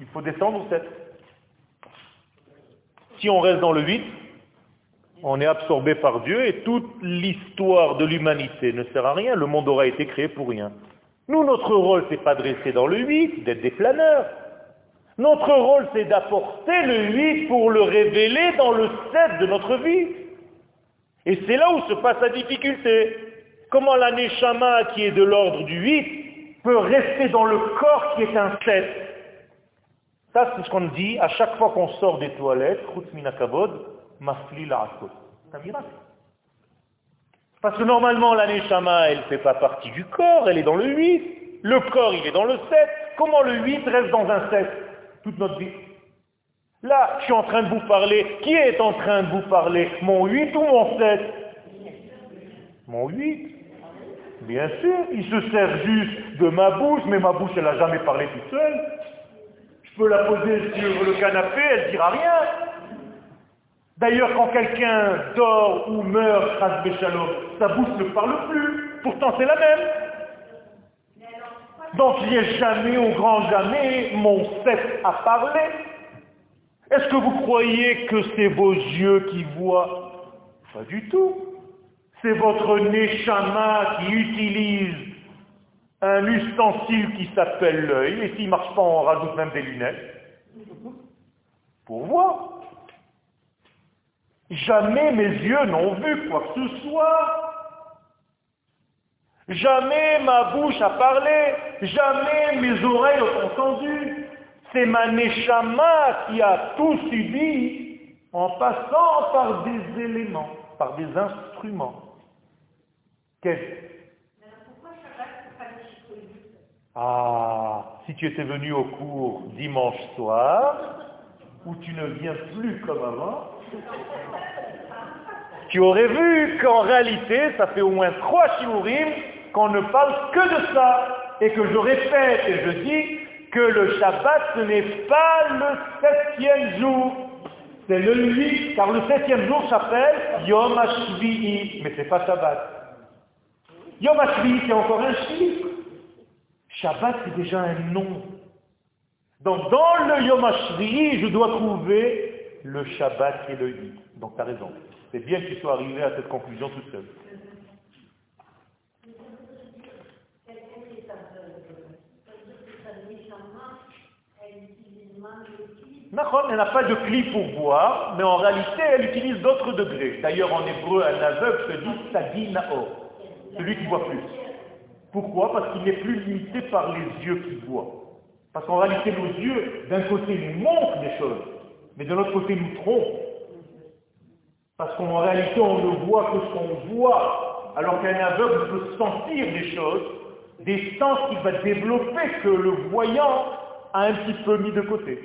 il faut descendre au 7. Si on reste dans le 8, on est absorbé par Dieu et toute l'histoire de l'humanité ne sert à rien. Le monde aura été créé pour rien. Nous, notre rôle, c'est pas de rester dans le 8, d'être des planeurs. Notre rôle, c'est d'apporter le 8 pour le révéler dans le 7 de notre vie. Et c'est là où se passe la difficulté. Comment la Neshama, qui est de l'ordre du 8, peut rester dans le corps qui est un 7 Ça, c'est ce qu'on dit à chaque fois qu'on sort des toilettes, Mafli C'est un miracle. Parce que normalement, la Neshama, elle ne fait pas partie du corps, elle est dans le 8. Le corps, il est dans le 7. Comment le 8 reste dans un 7 toute notre vie. Là, je suis en train de vous parler. Qui est en train de vous parler? Mon 8 ou mon 7 Mon 8. Bien sûr, il se sert juste de ma bouche, mais ma bouche, elle n'a jamais parlé toute seule. Je peux la poser sur le canapé, elle ne dira rien. D'ailleurs, quand quelqu'un dort ou meurt, sa bouche ne parle plus. Pourtant, c'est la même. Donc, il n'y a jamais, au grand jamais, mon set à parler. Est-ce que vous croyez que c'est vos yeux qui voient? Pas du tout. C'est votre neshama qui utilise un ustensile qui s'appelle l'œil, et s'il ne marche pas, on rajoute même des lunettes, pour voir. Jamais mes yeux n'ont vu quoi que ce soit. Jamais ma bouche a parlé. Jamais mes oreilles ont entendu. C'est ma neshama qui a tout subi en passant par des éléments, par des instruments. Qu'est-ce Ah, si tu étais venu au cours dimanche soir, où tu ne viens plus comme avant, tu aurais vu qu'en réalité, ça fait au moins trois shiurim qu'on ne parle que de ça. Et que je répète et je dis que le Shabbat, ce n'est pas le septième jour. C'est le huit, car le septième jour s'appelle Yom HaShvi'i, mais c'est pas Shabbat. Yom HaShvi'i, c'est encore un chiffre. Shabbat, c'est déjà un nom. Donc dans le Yom HaShvi'i, je dois trouver le Shabbat est le 8. Donc tu as raison. C'est bien que tu sois arrivé à cette conclusion tout seul. Elle n'a pas de cli pour voir, mais en réalité, elle utilise d'autres degrés. D'ailleurs, en hébreu, un aveugle se dit sadinao, celui qui voit plus. Pourquoi? Parce qu'il n'est plus limité par les yeux qui voient. Parce qu'en réalité, nos yeux, d'un côté, nous montrent des choses, mais de l'autre côté, nous trompent. Parce qu'en réalité, on ne voit que ce qu'on voit, alors qu'un aveugle peut sentir des choses, des sens qu'il va développer que le voyant a un petit peu mis de côté.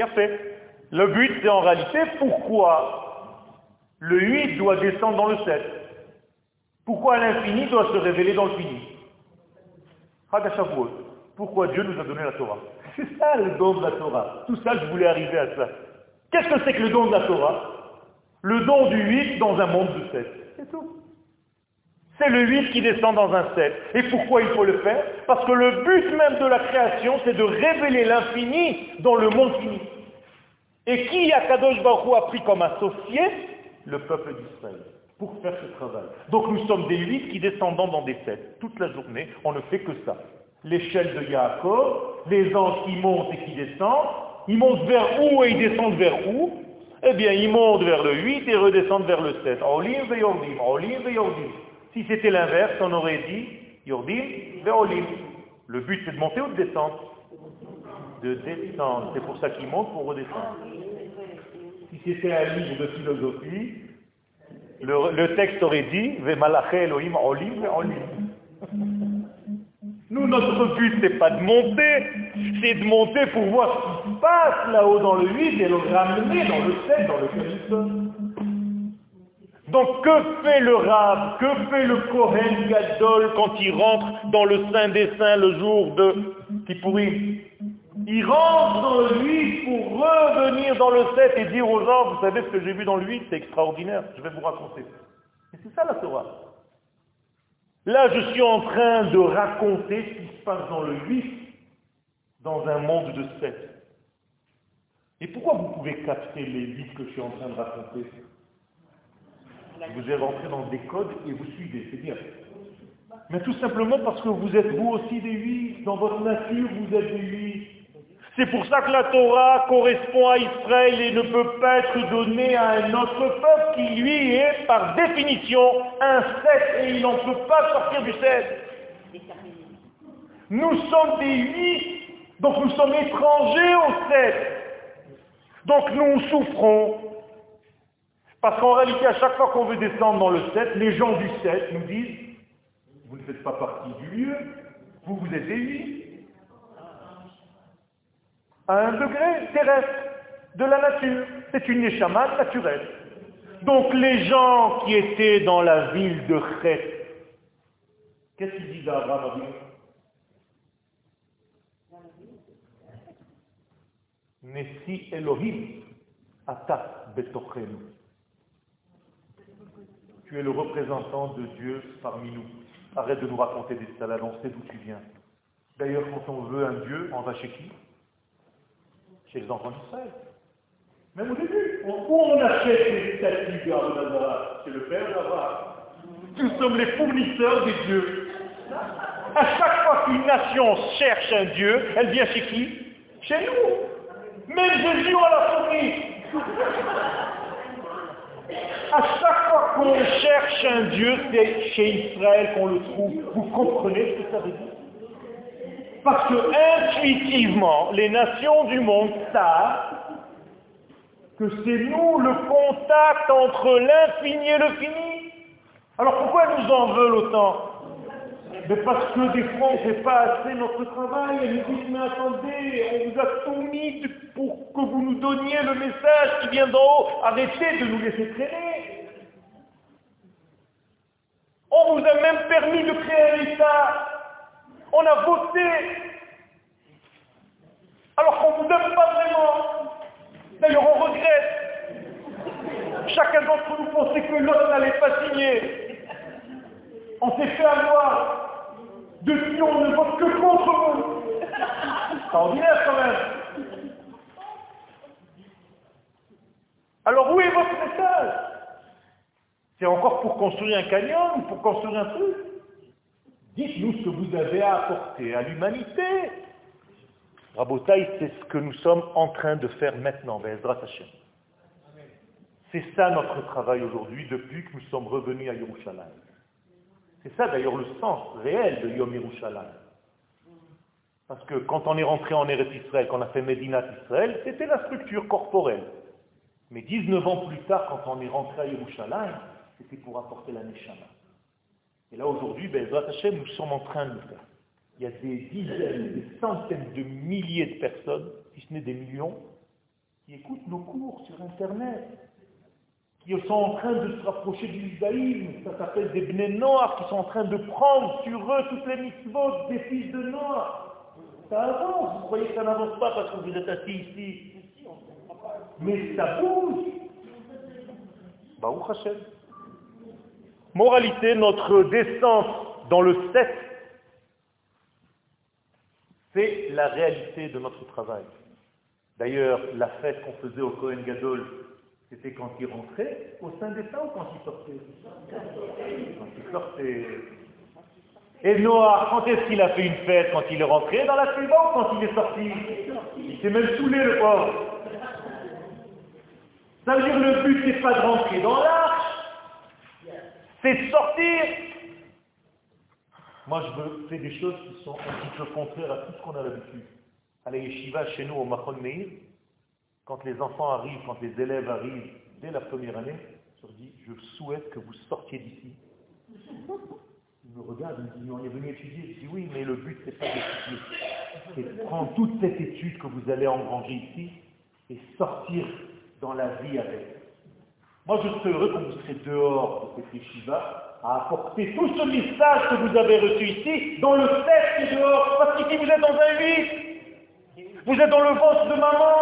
A fait. Le but, c'est en réalité pourquoi le 8 doit descendre dans le 7. Pourquoi l'infini doit se révéler dans le fini? Pourquoi Dieu nous a donné la Torah? C'est ça le don de la Torah. Tout ça, je voulais arriver à ça. Qu'est-ce que c'est que le don de la Torah? Le don du 8 dans un monde de 7. C'est tout. C'est le 8 qui descend dans un 7. Et pourquoi il faut le faire? Parce que le but même de la création, c'est de révéler l'infini dans le monde fini. Et qui Akadosh Baruch a pris comme associé Le peuple d'Israël, pour faire ce travail. Donc nous sommes des 8 qui descendent dans des 7. Toute la journée, on ne fait que ça l'échelle de Yaakov, les anges qui montent et qui descendent, ils montent vers où et ils descendent vers où? Eh bien, ils montent vers le 8 et redescendent vers le 7. Si c'était l'inverse, on aurait dit Yordim Veolim. Le but, c'est de monter ou de descendre? De descendre. C'est pour ça qu'ils montent pour redescendre. Si c'était un livre de philosophie, le, texte aurait dit Vemalache Elohim Olim Veolim. Nous, notre but, n'est pas de monter, c'est de monter pour voir ce qui se passe là-haut dans le 8 et le ramener dans le 7 dans nous sommes. Donc que fait le Rab, que fait le Kohen Gadol quand il rentre dans le Saint des Saints le jour de Kippourim Il rentre dans le 8 pour revenir dans le 7 et dire aux gens, vous savez ce que j'ai vu dans le 8, c'est extraordinaire, je vais vous raconter. Et c'est ça la Torah. Là, je suis en train de raconter ce qui se passe dans le 8, dans un monde de 7. Et pourquoi vous pouvez capter les 8 que je suis en train de raconter? Vous êtes rentré dans des codes et vous suivez, c'est bien. Mais tout simplement parce que vous êtes vous aussi des 8, dans votre nature vous êtes des 8. C'est pour ça que la Torah correspond à Israël et ne peut pas être donnée à un autre peuple qui lui est par définition un 7 et il n'en peut pas sortir du 7. Nous sommes des 8, donc nous sommes étrangers au 7. Donc nous souffrons. Parce qu'en réalité, à chaque fois qu'on veut descendre dans le 7, les gens du 7 nous disent, vous ne faites pas partie du lieu, vous vous êtes émis à un degré terrestre de la nature. C'est une échamade naturelle. Donc les gens qui étaient dans la ville de Chet, qu'est-ce qu'ils disent à Abraham Nessi Elohim, Ata Betochem. Tu es le représentant de Dieu parmi nous. Arrête de nous raconter des salades, on d'où tu viens. D'ailleurs, quand on veut un Dieu, on va chez qui? Chez les enfants d'Israël. Même au début, où on achète les statues de Abraham C'est le père d'Abraham. Nous sommes les fournisseurs des dieux. À chaque fois qu'une nation cherche un Dieu, elle vient chez qui? Chez nous. Même Jésus, on l'a fourni. À chaque fois qu'on cherche un Dieu, c'est chez Israël qu'on le trouve. Vous comprenez ce que ça veut dire? Parce que intuitivement, les nations du monde savent que c'est nous le contact entre l'infini et le fini. Alors pourquoi elles nous en veulent autant? Parce que des fois on ne fait pas assez notre travail, elles nous disent mais attendez, on vous a tout mis pour que vous nous donniez le message qui vient d'en haut, arrêtez de nous laisser traîner. On vous a même permis de créer un État. On a voté. Alors qu'on ne vous aime pas vraiment. D'ailleurs, on regrette. Chacun d'entre nous pensait que l'autre n'allait pas signer. On s'est fait avoir. Depuis, on ne vote que contre vous. Extraordinaire quand même. Alors où est votre message? C'est encore pour construire un canyon ou pour construire un truc Dites-nous ce que vous avez à apporter à l'humanité. Rabotaï, c'est ce que nous sommes en train de faire maintenant, C'est ça notre travail aujourd'hui depuis que nous sommes revenus à Yerushalayim. C'est ça d'ailleurs le sens réel de Yom Yerushalayim. Parce que quand on est rentré en Eretz Israël, quand on a fait Medinat Israël, c'était la structure corporelle. Mais 19 ans plus tard, quand on est rentré à Yerushalayim, c'était pour apporter la Neshama. Et là aujourd'hui, Hashem, nous sommes en train de le faire il y a des dizaines, des centaines de milliers de personnes, si ce n'est des millions, qui écoutent nos cours sur Internet, qui sont en train de se rapprocher du judaïsme, ça s'appelle des bnei noirs, qui sont en train de prendre sur eux toutes les mitzvot des fils de noirs. Ça avance, vous croyez que ça n'avance pas parce que vous êtes assis ici? Mais ça bouge. Baruch Hashem. Moralité, notre descente dans le 7 c'est la réalité de notre travail. D'ailleurs, la fête qu'on faisait au Cohen Gadol, c'était quand il rentrait au sein des ou quand il sortait Quand il sortait. Et Noah, quand est-ce qu'il a fait une fête? Quand il est rentré dans la suivante quand il est sorti? Il s'est même saoulé le pauvre. Ça veut dire le but n'est pas de rentrer dans l'arche, c'est sortir moi, je fais des choses qui sont un petit peu contraires à tout ce qu'on a l'habitude. À la yeshiva, chez nous, au Machon Meir, quand les enfants arrivent, quand les élèves arrivent dès la première année, je leur dis, je souhaite que vous sortiez d'ici. Ils me regardent, ils me disent, on est venu étudier. Je dis, oui, mais le but, c'est pas d'étudier. C'est de prendre toute cette étude que vous allez engranger ici et sortir dans la vie avec. Moi, je serais heureux quand vous serez dehors de cette yeshiva à apporter tout ce message que vous avez reçu ici dans le 7 et dehors. Parce qu'ici, vous êtes dans un 8. Vous êtes dans le ventre de maman.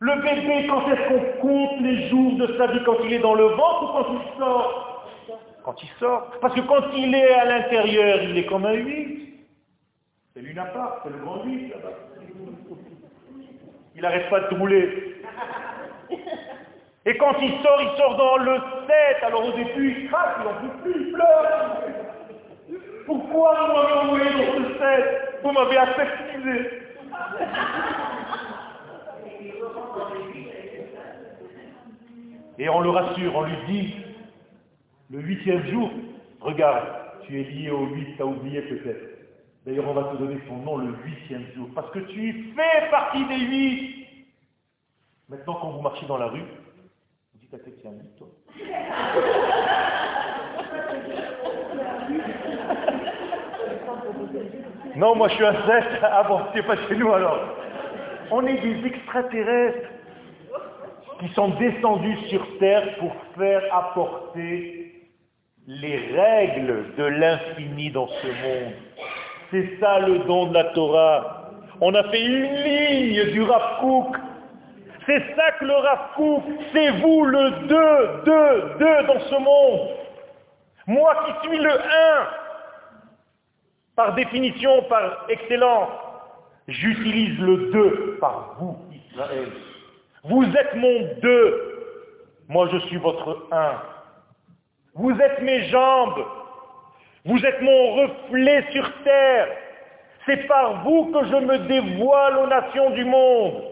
Le bébé, quand est-ce qu'on compte les jours de sa vie? Quand il est dans le ventre ou quand il sort? Quand il sort. Parce que quand il est à l'intérieur, il est comme un 8. C'est l'unapart, c'est le grand 8 là-bas. Il n'arrête pas de rouler. Et quand il sort, il sort dans le 7. Alors au début, il craque, il n'en peut plus, il pleure. Pourquoi vous m'avez envoyé dans ce 7 Vous m'avez aseptisé. Et on le rassure, on lui dit, le huitième jour, regarde, tu es lié au 8, tu as oublié peut-être. D'ailleurs, on va te donner son nom le huitième jour, parce que tu fais partie des huit. Maintenant, quand vous marchez dans la rue, non, moi je suis un 7. Ah bon, c'est pas chez nous alors. On est des extraterrestres qui sont descendus sur Terre pour faire apporter les règles de l'infini dans ce monde. C'est ça le don de la Torah. On a fait une ligne du Rav. C'est ça que le Rav Kook, c'est vous le 2, 2, 2 dans ce monde. Moi qui suis le 1, par définition, par excellence, j'utilise le 2 par vous, Israël. Vous êtes mon 2, moi je suis votre 1. Vous êtes mes jambes, vous êtes mon reflet sur terre. C'est par vous que je me dévoile aux nations du monde.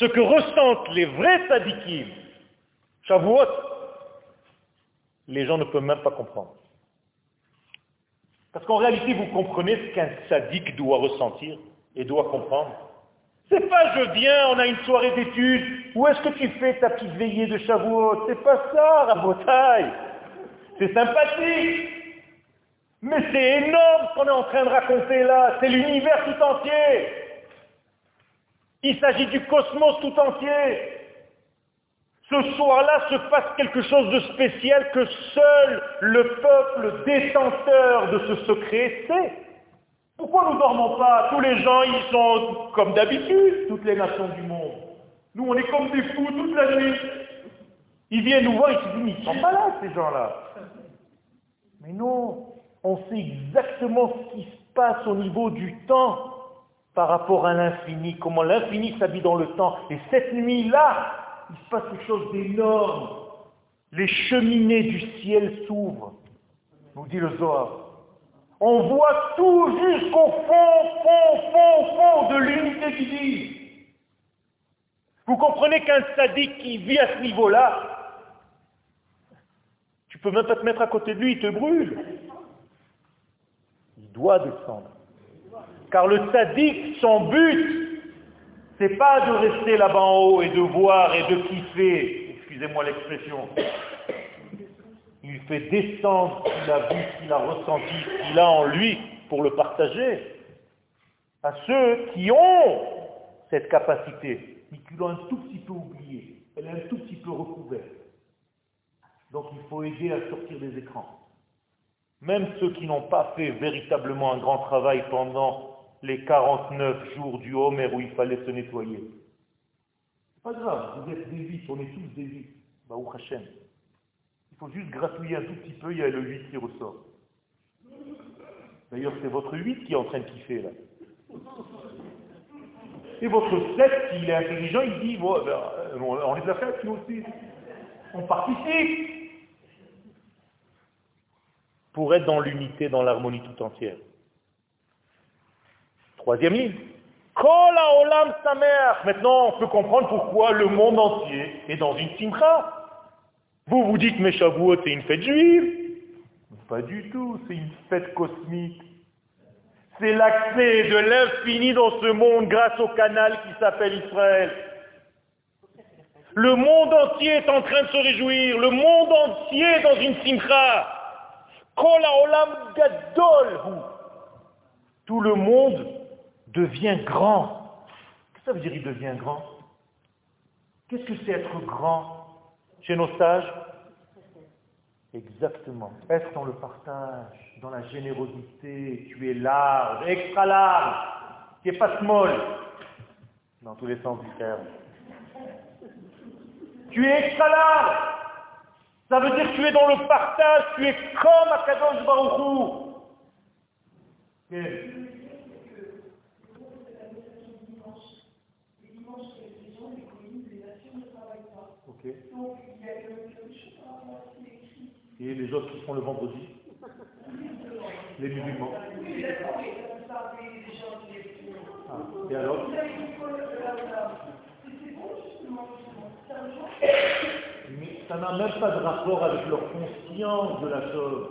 Ce que ressentent les vrais tzadikim, Shavuot, les gens ne peuvent même pas comprendre. Parce qu'en réalité, vous comprenez ce qu'un sadique doit ressentir et doit comprendre. C'est pas je viens, on a une soirée d'études, où est-ce que tu fais ta petite veillée de Shavuot? C'est pas ça, Rabotaille. C'est sympathique. Mais c'est énorme ce qu'on est en train de raconter là. C'est l'univers tout entier. Il s'agit du cosmos tout entier. Ce soir-là se passe quelque chose de spécial que seul le peuple détenteur de ce secret sait. Pourquoi nous ne dormons pas? Tous les gens, ils sont comme d'habitude, toutes les nations du monde. Nous, on est comme des fous toute la nuit. Ils viennent nous voir, ils se disent, ils sont malades ces gens-là. Mais non, on sait exactement ce qui se passe au niveau du temps par rapport à l'infini, comment l'infini s'habille dans le temps. Et cette nuit-là, il se passe quelque chose d'énorme. Les cheminées du ciel s'ouvrent, nous dit le Zohar. On voit tout jusqu'au fond, fond, fond, fond de l'unité divine. Vous comprenez qu'un sadique qui vit à ce niveau-là, tu peux même pas te mettre à côté de lui, il te brûle. Il doit descendre. Car le sadique, son but, c'est pas de rester là-bas en haut et de voir et de kiffer, excusez-moi l'expression. Il fait descendre ce qu'il a vu, ce qu'il a ressenti, ce qu'il a en lui pour le partager à ceux qui ont cette capacité, mais qui l'ont un tout petit peu oublié, elle est un tout petit peu recouverte. Donc il faut aider à sortir des écrans. Même ceux qui n'ont pas fait véritablement un grand travail pendant les 49 jours du Homer où il fallait se nettoyer. Pas grave, vous êtes des vies, on est tous des vies. Baruch Hashem. Il faut juste gratouiller un tout petit peu, il y a le 8 qui ressort. D'ailleurs, c'est votre 8 qui est en train de kiffer là. Et votre 7, s'il est intelligent, il dit, bon, ben, on les a fait, nous aussi. On participe pour être dans l'unité, dans l'harmonie tout entière. Troisième ligne. Maintenant, on peut comprendre pourquoi le monde entier est dans une simcha. Vous vous dites, mais Shavuot, c'est une fête juive. Pas du tout, c'est une fête cosmique. C'est l'accès de l'infini dans ce monde grâce au canal qui s'appelle Israël. Le monde entier est en train de se réjouir. Le monde entier est dans une simcha. Tout le monde devient grand. Qu'est-ce que ça veut dire il devient grand? Qu'est-ce que c'est être grand? Chez nos sages? Exactement. Être dans le partage, dans la générosité. Tu es large, extra large. Tu n'es pas small. Dans tous les sens du terme. Tu es extra large. Ça veut dire que tu es dans le partage, tu es comme Akadosh Baruchou. Ok. Et les autres qui font le vendredi Les musulmans. Ah, et alors ça n'a même pas de rapport avec leur conscience de la chose.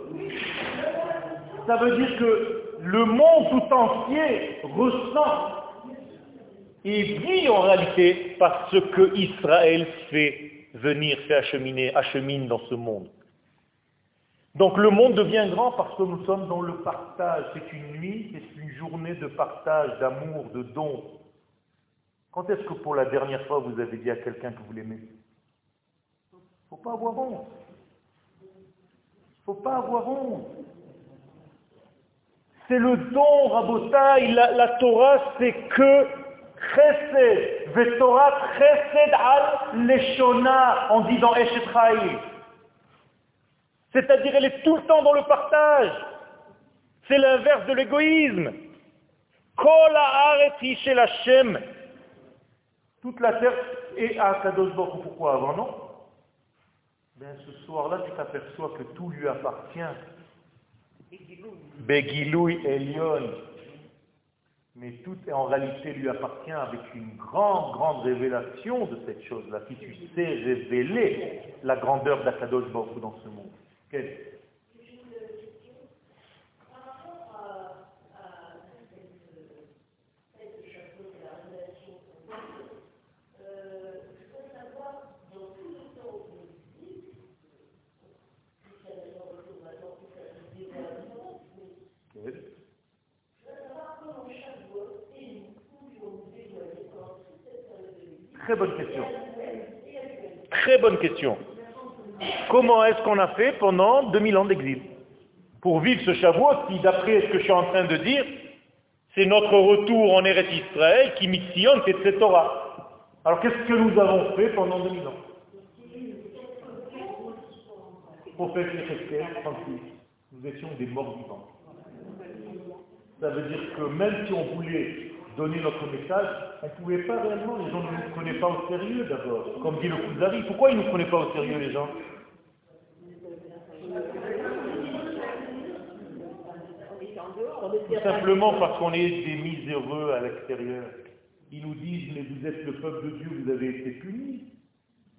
Ça veut dire que le monde tout entier ressent et vit en réalité par ce que Israël fait venir, fait acheminer, achemine dans ce monde. Donc le monde devient grand parce que nous sommes dans le partage. C'est une nuit, c'est une journée de partage, d'amour, de don. Quand est-ce que pour la dernière fois vous avez dit à quelqu'un que vous l'aimez? Faut pas avoir honte. Faut pas avoir honte. C'est le don, Rabotaï. La, la Torah, c'est que chesed. Vetorah chesed al leshona. On dit dans c'est-à-dire elle est tout le temps dans le partage. C'est l'inverse de l'égoïsme. Toute la terre est à Kadosh Pourquoi avant non? Ben, Ce soir-là, tu t'aperçois que tout lui appartient. Begiloui Elion. Mais tout en réalité lui appartient avec une grande, grande révélation de cette chose-là. Si tu sais révéler la grandeur d'Akadosh Baruch dans ce monde. Quelle. Très bonne question. Très bonne question. Comment est-ce qu'on a fait pendant 2000 ans d'exil Pour vivre ce Shavuot qui, d'après ce que je suis en train de dire, c'est notre retour en Eretz Israël qui missionne cette Torah. Alors qu'est-ce que nous avons fait pendant 2000 ans? Prophète tranquille. Nous étions des morts vivants. Ça veut dire que même si on voulait donner notre message, on ne pouvait pas réellement, les gens ne nous prenaient pas au sérieux d'abord. Comme dit le Kuzari, pourquoi ils ne nous prenaient pas au sérieux les gens? Simplement parce qu'on est des miséreux à l'extérieur. Ils nous disent, mais vous êtes le peuple de Dieu, vous avez été punis.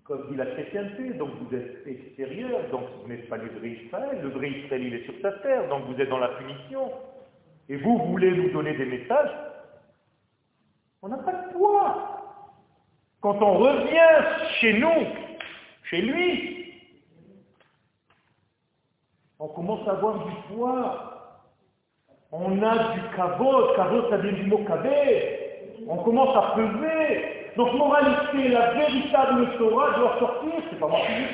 Comme dit la chrétienté, donc vous êtes extérieur, donc vous n'êtes pas le vrai Israël. Le vrai Israël, il est sur sa terre, donc vous êtes dans la punition. Et vous voulez nous donner des messages On n'a pas de poids. Quand on revient chez nous, chez lui, on commence à avoir du poids on a du kavod, kavod ça vient du mot kabé, on commence à peser. Donc moralité, la véritable Torah doit sortir, c'est pas moi qui le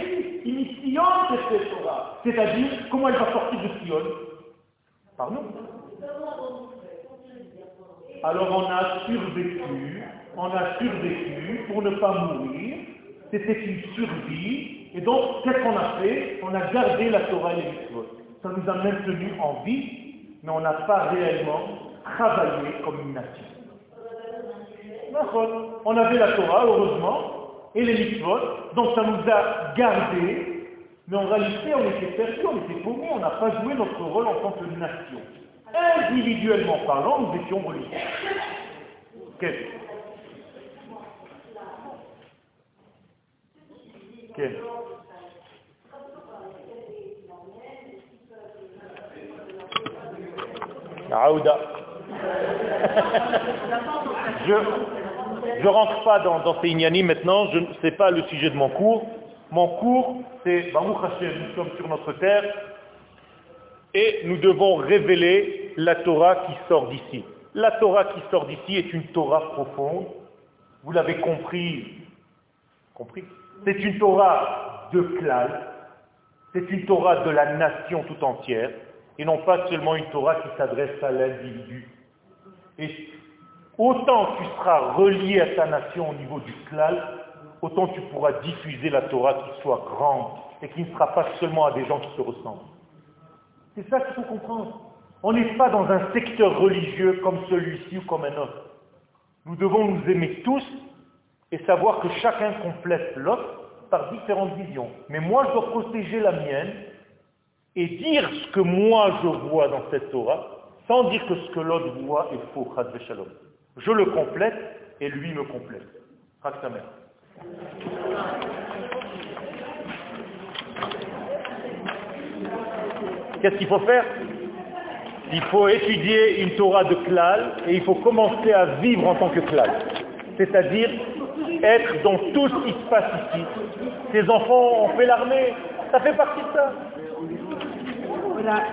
dis, il cette Torah. C'est-à-dire, comment elle va sortir de Sion? Par nous. Alors on a survécu, on a survécu pour ne pas mourir, c'était une survie, et donc qu'est-ce qu'on a fait? On a gardé la Torah et les mitzvot. Ça nous a maintenus en vie mais on n'a pas réellement travaillé comme une nation. On avait la Torah, heureusement, et les mitzvot, donc ça nous a gardés, mais en réalité on était perdus, on était paumés, on n'a pas joué notre rôle en tant que nation. Individuellement parlant, nous étions religieux. Quel Quel Aouda. je ne rentre pas dans, ces ignani maintenant, ce n'est pas le sujet de mon cours. Mon cours, c'est Baruch Hashem, nous sommes sur notre terre et nous devons révéler la Torah qui sort d'ici. La Torah qui sort d'ici est une Torah profonde. Vous l'avez compris. C'est une Torah de classe. C'est une Torah de la nation tout entière et non pas seulement une Torah qui s'adresse à l'individu. Et autant tu seras relié à ta nation au niveau du klal, autant tu pourras diffuser la Torah qui soit grande et qui ne sera pas seulement à des gens qui se ressemblent. C'est ça qu'il faut comprendre. On n'est pas dans un secteur religieux comme celui-ci ou comme un autre. Nous devons nous aimer tous et savoir que chacun complète l'autre par différentes visions. Mais moi, je dois protéger la mienne et dire ce que moi je vois dans cette Torah, sans dire que ce que l'autre voit est faux. Je le complète et lui me complète. Qu'est-ce qu'il faut faire? Il faut étudier une Torah de klal et il faut commencer à vivre en tant que klal. C'est-à-dire être dans tout ce qui se passe ici. Ces enfants ont fait l'armée, ça fait partie de ça. voilà,